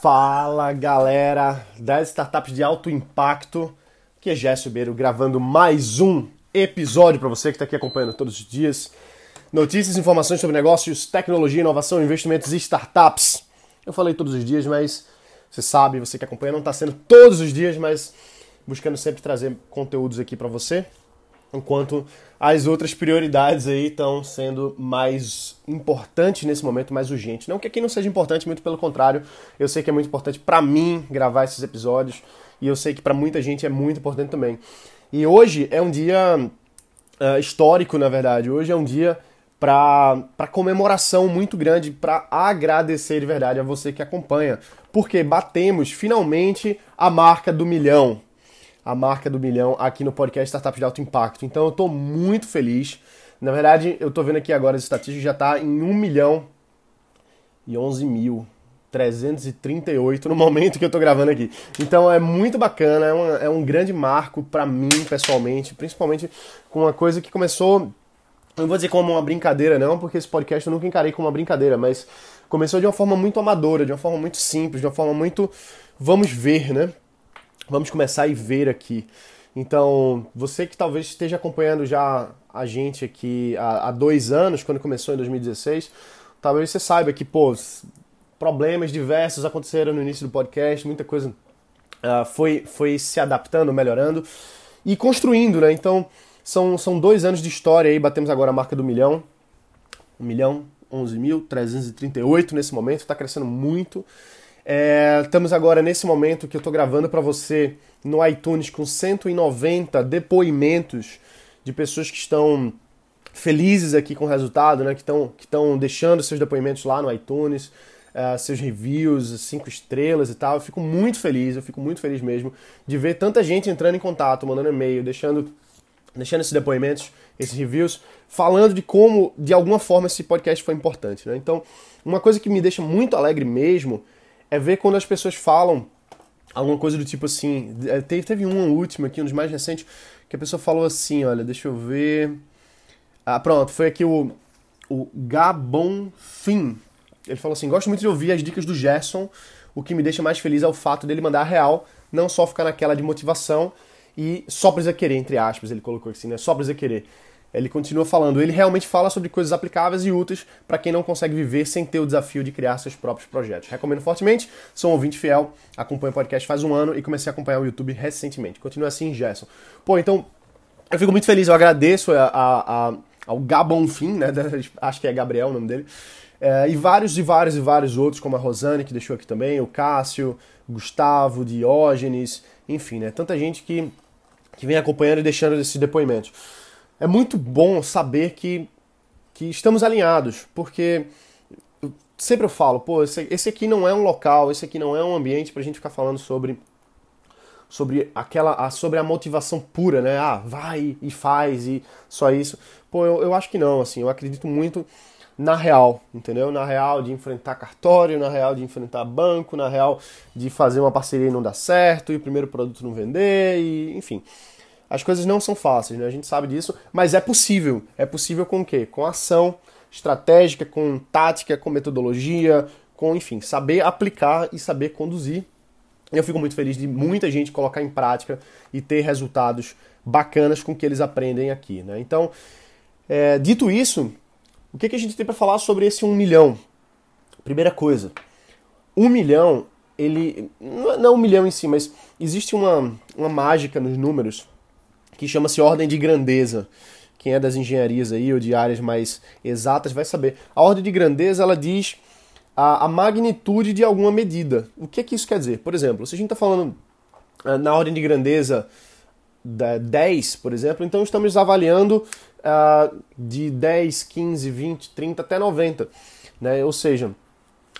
Fala galera das startups de alto impacto, que é Jéssica Ribeiro gravando mais um episódio para você que está aqui acompanhando todos os dias. Notícias, informações sobre negócios, tecnologia, inovação, investimentos e startups. Eu falei todos os dias, mas você sabe, você que acompanha, não está sendo todos os dias, mas buscando sempre trazer conteúdos aqui para você enquanto as outras prioridades aí estão sendo mais importantes nesse momento, mais urgentes. Não que aqui não seja importante, muito pelo contrário, eu sei que é muito importante para mim gravar esses episódios e eu sei que para muita gente é muito importante também. E hoje é um dia uh, histórico, na verdade. Hoje é um dia para comemoração muito grande, para agradecer de verdade a você que acompanha, porque batemos finalmente a marca do milhão a marca do milhão aqui no podcast Startup de Alto Impacto. Então eu estou muito feliz. Na verdade, eu estou vendo aqui agora as estatísticas, já está em 1 milhão e 11 mil. 338 no momento que eu estou gravando aqui. Então é muito bacana, é, uma, é um grande marco para mim pessoalmente, principalmente com uma coisa que começou, não vou dizer como uma brincadeira não, porque esse podcast eu nunca encarei como uma brincadeira, mas começou de uma forma muito amadora, de uma forma muito simples, de uma forma muito vamos ver, né? Vamos começar e ver aqui. Então, você que talvez esteja acompanhando já a gente aqui há, há dois anos, quando começou em 2016, talvez você saiba que, pô, problemas diversos aconteceram no início do podcast, muita coisa uh, foi, foi se adaptando, melhorando e construindo, né? Então, são, são dois anos de história aí, batemos agora a marca do milhão. Um milhão, 11.338 nesse momento, está crescendo muito. É, estamos agora nesse momento que eu estou gravando para você no iTunes com 190 depoimentos de pessoas que estão felizes aqui com o resultado, né? que estão que deixando seus depoimentos lá no iTunes, uh, seus reviews, cinco estrelas e tal. Eu fico muito feliz, eu fico muito feliz mesmo de ver tanta gente entrando em contato, mandando e-mail, deixando, deixando esses depoimentos, esses reviews, falando de como, de alguma forma, esse podcast foi importante. Né? Então, uma coisa que me deixa muito alegre mesmo é ver quando as pessoas falam alguma coisa do tipo assim. É, teve, teve uma última aqui, um dos mais recentes, que a pessoa falou assim: olha, deixa eu ver. Ah, pronto, foi aqui o, o Gabon Fim. Ele falou assim: gosto muito de ouvir as dicas do Gerson. O que me deixa mais feliz é o fato dele mandar a real, não só ficar naquela de motivação e só precisa querer, entre aspas, ele colocou assim, né? Só precisa querer. Ele continua falando, ele realmente fala sobre coisas aplicáveis e úteis para quem não consegue viver sem ter o desafio de criar seus próprios projetos. Recomendo fortemente, sou um ouvinte fiel, acompanho o podcast faz um ano e comecei a acompanhar o YouTube recentemente. Continua assim, Gerson. Pô, então, eu fico muito feliz, eu agradeço a, a, a, ao Gabon Fim, né? Acho que é Gabriel o nome dele. É, e vários e vários e vários outros, como a Rosane, que deixou aqui também, o Cássio, Gustavo, Diógenes, enfim, né? Tanta gente que, que vem acompanhando e deixando esses depoimentos é muito bom saber que, que estamos alinhados, porque sempre eu falo, pô, esse, esse aqui não é um local, esse aqui não é um ambiente pra gente ficar falando sobre sobre aquela sobre a motivação pura, né? Ah, vai e faz e só isso. Pô, eu, eu acho que não, assim, eu acredito muito na real, entendeu? Na real de enfrentar cartório, na real de enfrentar banco, na real de fazer uma parceria e não dar certo, e o primeiro produto não vender, e enfim. As coisas não são fáceis, né? A gente sabe disso, mas é possível. É possível com o quê? Com ação estratégica, com tática, com metodologia, com, enfim, saber aplicar e saber conduzir. Eu fico muito feliz de muita gente colocar em prática e ter resultados bacanas com o que eles aprendem aqui, né? Então, é, dito isso, o que, que a gente tem para falar sobre esse um milhão? Primeira coisa, um milhão, ele. Não é um milhão em si, mas existe uma, uma mágica nos números que chama-se ordem de grandeza. Quem é das engenharias aí ou de áreas mais exatas vai saber. A ordem de grandeza ela diz a, a magnitude de alguma medida. O que, é que isso quer dizer? Por exemplo, se a gente está falando uh, na ordem de grandeza da 10, por exemplo, então estamos avaliando uh, de 10, 15, 20, 30 até 90. Né? Ou seja,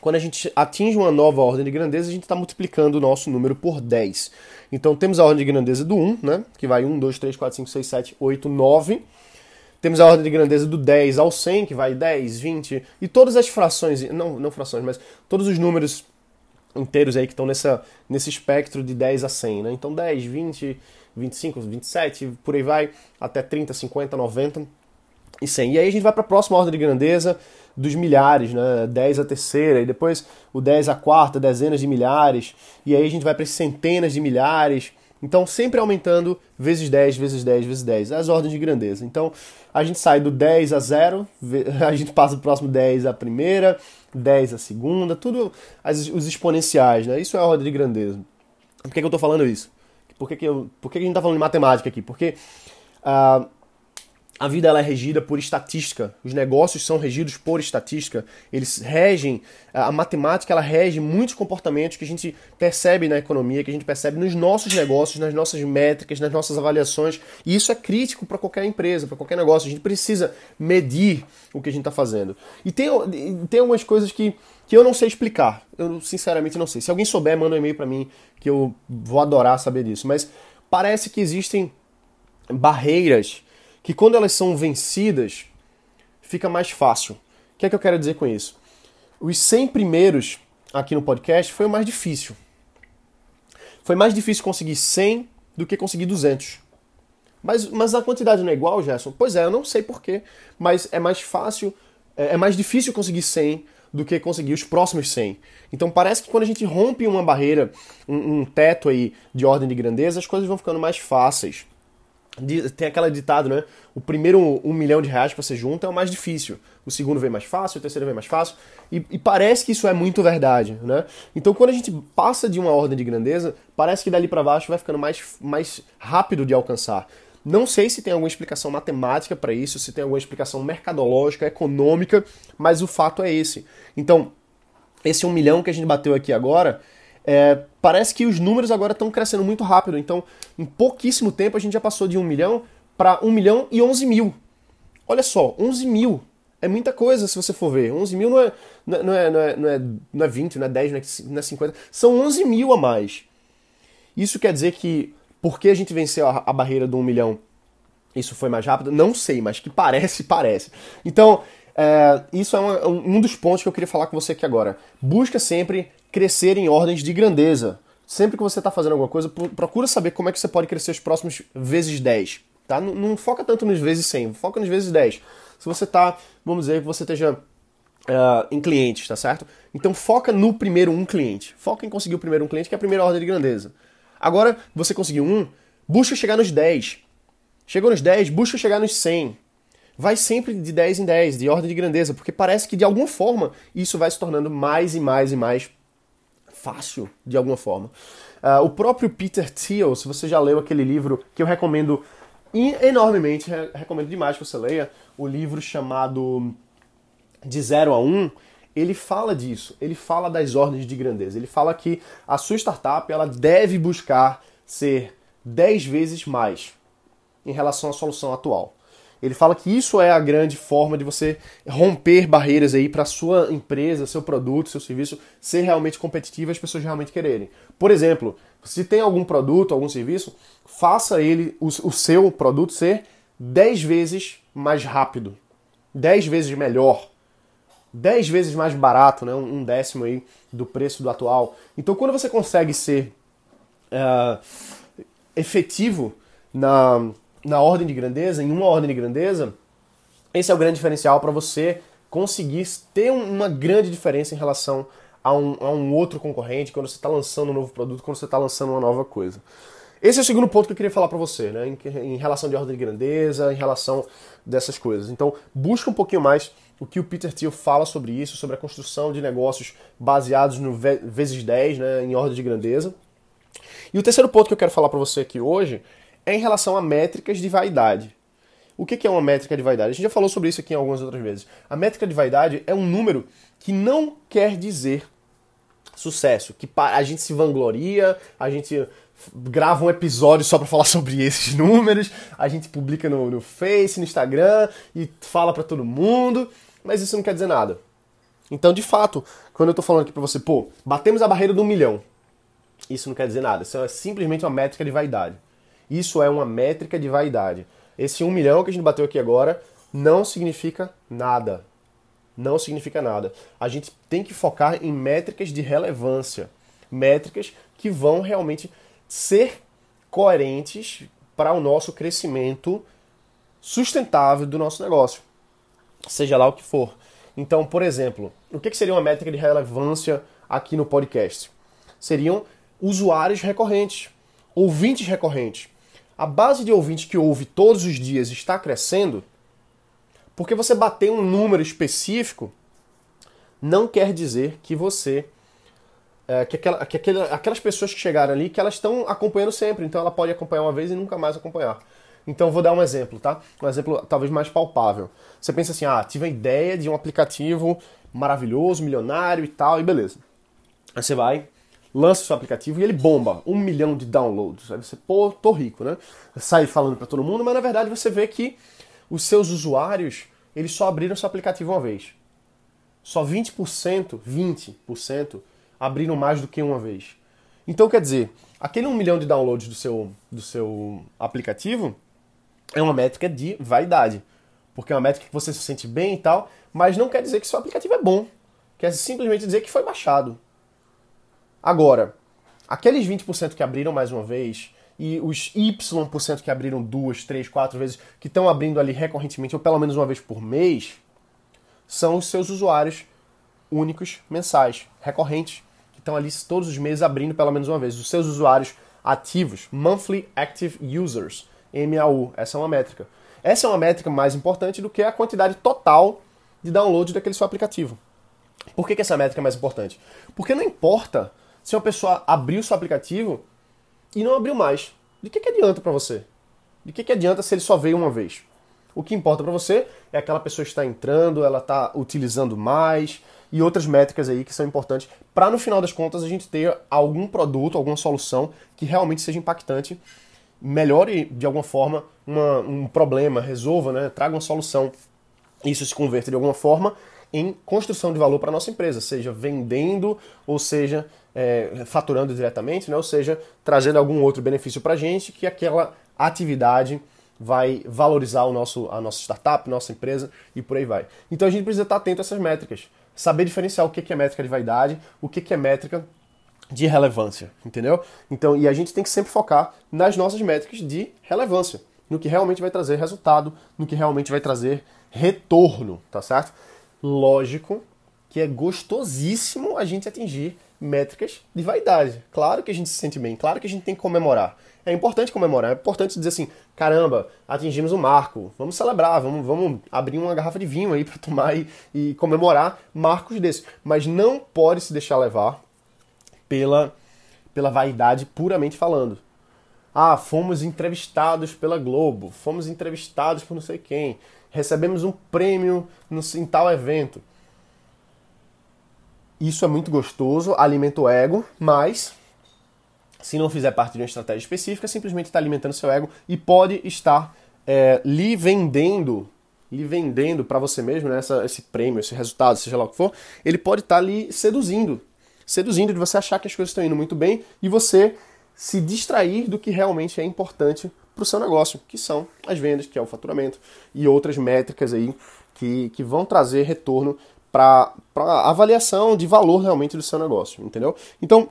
quando a gente atinge uma nova ordem de grandeza, a gente está multiplicando o nosso número por 10. Então temos a ordem de grandeza do 1, né? que vai 1, 2, 3, 4, 5, 6, 7, 8, 9. Temos a ordem de grandeza do 10 ao 100, que vai 10, 20, e todas as frações, não, não frações, mas todos os números inteiros aí que estão nessa, nesse espectro de 10 a 100. Né? Então 10, 20, 25, 27, por aí vai, até 30, 50, 90. e 100. E aí a gente vai para a próxima ordem de grandeza dos milhares, né? 10 a terceira, e depois o 10 a quarta, dezenas de milhares, e aí a gente vai para centenas de milhares. Então, sempre aumentando vezes 10, vezes 10, vezes 10, as ordens de grandeza. Então, a gente sai do 10 a 0, a gente passa para o próximo 10 a primeira, 10 a segunda, tudo as, os exponenciais, né? Isso é a ordem de grandeza. Por que, que eu estou falando isso? Por que, que, eu, por que, que a gente está falando de matemática aqui? Porque uh, a vida ela é regida por estatística. Os negócios são regidos por estatística. Eles regem, a matemática ela rege muitos comportamentos que a gente percebe na economia, que a gente percebe nos nossos negócios, nas nossas métricas, nas nossas avaliações. E isso é crítico para qualquer empresa, para qualquer negócio. A gente precisa medir o que a gente está fazendo. E tem, tem algumas coisas que, que eu não sei explicar. Eu sinceramente não sei. Se alguém souber, manda um e-mail para mim que eu vou adorar saber disso. Mas parece que existem barreiras que quando elas são vencidas, fica mais fácil. O que é que eu quero dizer com isso? Os 100 primeiros aqui no podcast foi o mais difícil. Foi mais difícil conseguir 100 do que conseguir 200. Mas, mas a quantidade não é igual, Gerson? Pois é, eu não sei porquê, mas é mais fácil, é, é mais difícil conseguir 100 do que conseguir os próximos 100. Então parece que quando a gente rompe uma barreira, um, um teto aí de ordem de grandeza, as coisas vão ficando mais fáceis tem aquela ditado, né? O primeiro um milhão de reais que você junta é o mais difícil. O segundo vem mais fácil, o terceiro vem mais fácil. E, e, parece que isso é muito verdade, né? Então quando a gente passa de uma ordem de grandeza, parece que dali para baixo vai ficando mais, mais rápido de alcançar. Não sei se tem alguma explicação matemática para isso, se tem alguma explicação mercadológica, econômica, mas o fato é esse. Então, esse um milhão que a gente bateu aqui agora, é, parece que os números agora estão crescendo muito rápido. Então, em pouquíssimo tempo, a gente já passou de 1 milhão para 1 milhão e 11 mil. Olha só, 11 mil. É muita coisa se você for ver. 11 mil não é, não é, não é, não é, não é 20, não é 10, não é 50. São 11 mil a mais. Isso quer dizer que, porque a gente venceu a, a barreira do 1 milhão, isso foi mais rápido? Não sei, mas que parece, parece. Então, é, isso é uma, um dos pontos que eu queria falar com você aqui agora. Busca sempre crescer em ordens de grandeza. Sempre que você está fazendo alguma coisa, procura saber como é que você pode crescer os próximos vezes 10. Tá? Não, não foca tanto nos vezes 100, foca nos vezes 10. Se você está, vamos dizer, que você esteja uh, em clientes, tá certo? Então foca no primeiro um cliente. Foca em conseguir o primeiro um cliente, que é a primeira ordem de grandeza. Agora, você conseguiu um, busca chegar nos 10. Chegou nos 10, busca chegar nos 100 vai sempre de 10 em 10, de ordem de grandeza, porque parece que de alguma forma isso vai se tornando mais e mais e mais fácil de alguma forma. Uh, o próprio Peter Thiel, se você já leu aquele livro que eu recomendo enormemente, recomendo demais que você leia, o livro chamado De Zero a Um, ele fala disso, ele fala das ordens de grandeza, ele fala que a sua startup ela deve buscar ser 10 vezes mais em relação à solução atual. Ele fala que isso é a grande forma de você romper barreiras aí para sua empresa, seu produto, seu serviço ser realmente competitivo e as pessoas realmente quererem. Por exemplo, se tem algum produto, algum serviço, faça ele, o, o seu produto ser 10 vezes mais rápido, 10 vezes melhor, 10 vezes mais barato, né? um décimo aí do preço do atual. Então, quando você consegue ser uh, efetivo na na ordem de grandeza, em uma ordem de grandeza, esse é o grande diferencial para você conseguir ter uma grande diferença em relação a um, a um outro concorrente quando você está lançando um novo produto, quando você está lançando uma nova coisa. Esse é o segundo ponto que eu queria falar para você, né? Em, em, relação de ordem de grandeza, em relação dessas coisas. Então, busca um pouquinho mais o que o Peter Thiel fala sobre isso, sobre a construção de negócios baseados no vezes 10, né, em ordem de grandeza. E o terceiro ponto que eu quero falar para você aqui hoje é em relação a métricas de vaidade. O que é uma métrica de vaidade? A gente já falou sobre isso aqui algumas outras vezes. A métrica de vaidade é um número que não quer dizer sucesso, que a gente se vangloria, a gente grava um episódio só para falar sobre esses números, a gente publica no, no Face, no Instagram e fala para todo mundo, mas isso não quer dizer nada. Então, de fato, quando eu tô falando aqui para você, pô, batemos a barreira do milhão, isso não quer dizer nada, isso é simplesmente uma métrica de vaidade. Isso é uma métrica de vaidade. Esse 1 milhão que a gente bateu aqui agora não significa nada. Não significa nada. A gente tem que focar em métricas de relevância. Métricas que vão realmente ser coerentes para o nosso crescimento sustentável do nosso negócio. seja lá o que for. Então, por exemplo, o que seria uma métrica de relevância aqui no podcast? Seriam usuários recorrentes, ouvintes recorrentes. A base de ouvintes que ouve todos os dias está crescendo, porque você bater um número específico não quer dizer que você é, que, aquela, que aquela, aquelas pessoas que chegaram ali, que elas estão acompanhando sempre, então ela pode acompanhar uma vez e nunca mais acompanhar. Então vou dar um exemplo, tá? Um exemplo talvez mais palpável. Você pensa assim, ah, tive a ideia de um aplicativo maravilhoso, milionário e tal, e beleza. Aí você vai, lança o seu aplicativo e ele bomba, um milhão de downloads. Aí você, pô, tô rico, né? Sai falando para todo mundo, mas na verdade você vê que os seus usuários, eles só abriram seu aplicativo uma vez. Só 20%, 20% abriram mais do que uma vez. Então, quer dizer, aquele 1 milhão de downloads do seu, do seu aplicativo é uma métrica de vaidade. Porque é uma métrica que você se sente bem e tal, mas não quer dizer que seu aplicativo é bom. Quer simplesmente dizer que foi baixado. Agora, aqueles 20% que abriram mais uma vez e os Y% que abriram duas, três, quatro vezes, que estão abrindo ali recorrentemente, ou pelo menos uma vez por mês, são os seus usuários únicos mensais, recorrentes, estão ali todos os meses abrindo pelo menos uma vez. Os seus usuários ativos, Monthly Active Users, MAU, essa é uma métrica. Essa é uma métrica mais importante do que a quantidade total de download daquele seu aplicativo. Por que, que essa métrica é mais importante? Porque não importa se uma pessoa abriu seu aplicativo e não abriu mais. De que, que adianta para você? De que, que adianta se ele só veio uma vez? O que importa para você é aquela pessoa está entrando, ela está utilizando mais, e outras métricas aí que são importantes para no final das contas a gente ter algum produto, alguma solução que realmente seja impactante, melhore de alguma forma uma, um problema, resolva, né, traga uma solução. Isso se converte de alguma forma em construção de valor para a nossa empresa, seja vendendo ou seja é, faturando diretamente, né, ou seja trazendo algum outro benefício para a gente que aquela atividade vai valorizar o nosso, a nossa startup, nossa empresa e por aí vai. Então a gente precisa estar atento a essas métricas saber diferenciar o que é métrica de vaidade, o que é métrica de relevância, entendeu? Então, e a gente tem que sempre focar nas nossas métricas de relevância, no que realmente vai trazer resultado, no que realmente vai trazer retorno, tá certo? Lógico que é gostosíssimo a gente atingir métricas de vaidade. Claro que a gente se sente bem, claro que a gente tem que comemorar. É importante comemorar, é importante dizer assim: caramba, atingimos um marco, vamos celebrar, vamos, vamos abrir uma garrafa de vinho aí para tomar e, e comemorar marcos desses. Mas não pode se deixar levar pela, pela vaidade puramente falando. Ah, fomos entrevistados pela Globo, fomos entrevistados por não sei quem, recebemos um prêmio no, em tal evento. Isso é muito gostoso, alimenta o ego, mas se não fizer parte de uma estratégia específica, simplesmente está alimentando seu ego e pode estar é, lhe vendendo, lhe vendendo para você mesmo, né, essa, esse prêmio, esse resultado, seja lá o que for, ele pode estar tá lhe seduzindo, seduzindo de você achar que as coisas estão indo muito bem e você se distrair do que realmente é importante para o seu negócio, que são as vendas, que é o faturamento e outras métricas aí que, que vão trazer retorno para avaliação de valor realmente do seu negócio, entendeu? Então,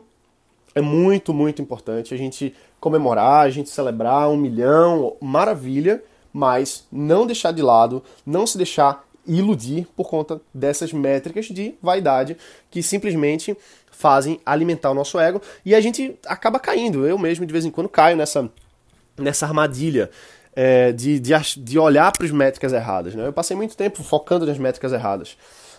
é muito, muito importante a gente comemorar, a gente celebrar um milhão, maravilha, mas não deixar de lado, não se deixar iludir por conta dessas métricas de vaidade que simplesmente fazem alimentar o nosso ego e a gente acaba caindo. Eu mesmo de vez em quando caio nessa, nessa armadilha é, de, de, de olhar para as métricas erradas. Né? Eu passei muito tempo focando nas métricas erradas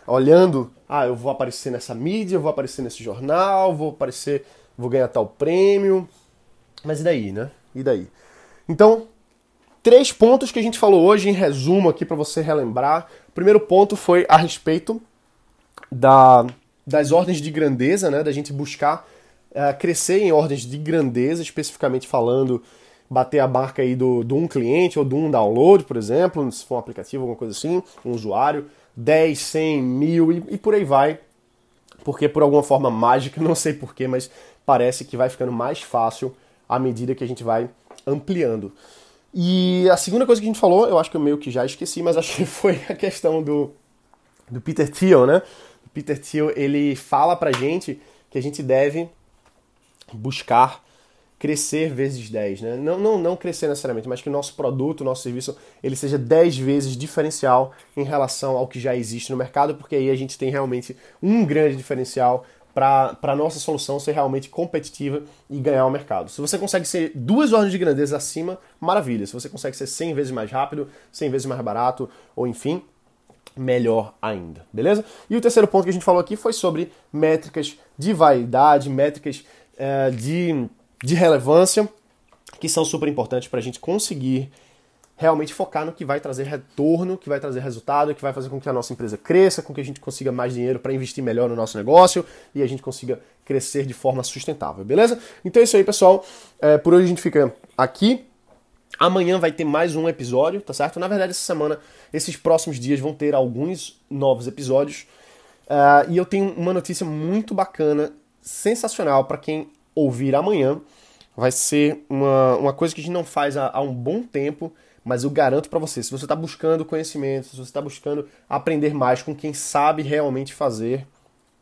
olhando, ah, eu vou aparecer nessa mídia, vou aparecer nesse jornal, vou aparecer, vou ganhar tal prêmio. Mas e daí, né? E daí? Então, três pontos que a gente falou hoje em resumo aqui para você relembrar. O primeiro ponto foi a respeito da, das ordens de grandeza, né? Da gente buscar uh, crescer em ordens de grandeza, especificamente falando, bater a marca aí do, do um cliente ou do um download, por exemplo, se for um aplicativo, alguma coisa assim, um usuário 10, 100, mil e, e por aí vai. Porque por alguma forma mágica, não sei porquê, mas parece que vai ficando mais fácil à medida que a gente vai ampliando. E a segunda coisa que a gente falou, eu acho que eu meio que já esqueci, mas acho que foi a questão do, do Peter Thiel, né? O Peter Thiel, ele fala pra gente que a gente deve buscar crescer vezes 10, né? Não, não, não crescer necessariamente, mas que o nosso produto, o nosso serviço, ele seja 10 vezes diferencial em relação ao que já existe no mercado, porque aí a gente tem realmente um grande diferencial para a nossa solução ser realmente competitiva e ganhar o mercado. Se você consegue ser duas ordens de grandeza acima, maravilha. Se você consegue ser 100 vezes mais rápido, 100 vezes mais barato, ou enfim, melhor ainda, beleza? E o terceiro ponto que a gente falou aqui foi sobre métricas de vaidade, métricas é, de, de relevância, que são super importantes para a gente conseguir realmente focar no que vai trazer retorno, que vai trazer resultado, que vai fazer com que a nossa empresa cresça, com que a gente consiga mais dinheiro para investir melhor no nosso negócio e a gente consiga crescer de forma sustentável, beleza? Então é isso aí, pessoal. É, por hoje a gente fica aqui. Amanhã vai ter mais um episódio, tá certo? Na verdade, essa semana, esses próximos dias vão ter alguns novos episódios. Uh, e eu tenho uma notícia muito bacana, sensacional para quem ouvir amanhã. Vai ser uma, uma coisa que a gente não faz há, há um bom tempo mas eu garanto para você, se você está buscando conhecimento, se você está buscando aprender mais com quem sabe realmente fazer,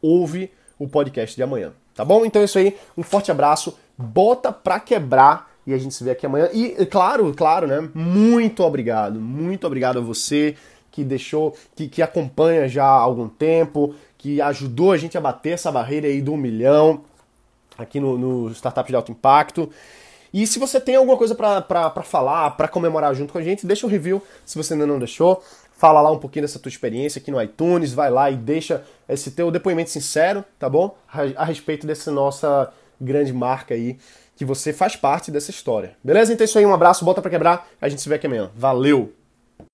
ouve o podcast de amanhã, tá bom? Então é isso aí, um forte abraço, bota pra quebrar e a gente se vê aqui amanhã. E claro, claro, né? Muito obrigado, muito obrigado a você que deixou, que, que acompanha já há algum tempo, que ajudou a gente a bater essa barreira aí do um milhão aqui no, no Startup de Alto Impacto. E se você tem alguma coisa para falar, para comemorar junto com a gente, deixa um review se você ainda não deixou. Fala lá um pouquinho dessa tua experiência aqui no iTunes, vai lá e deixa esse teu depoimento sincero, tá bom? A respeito dessa nossa grande marca aí, que você faz parte dessa história. Beleza? Então é isso aí, um abraço, bota para quebrar, a gente se vê aqui amanhã. Valeu!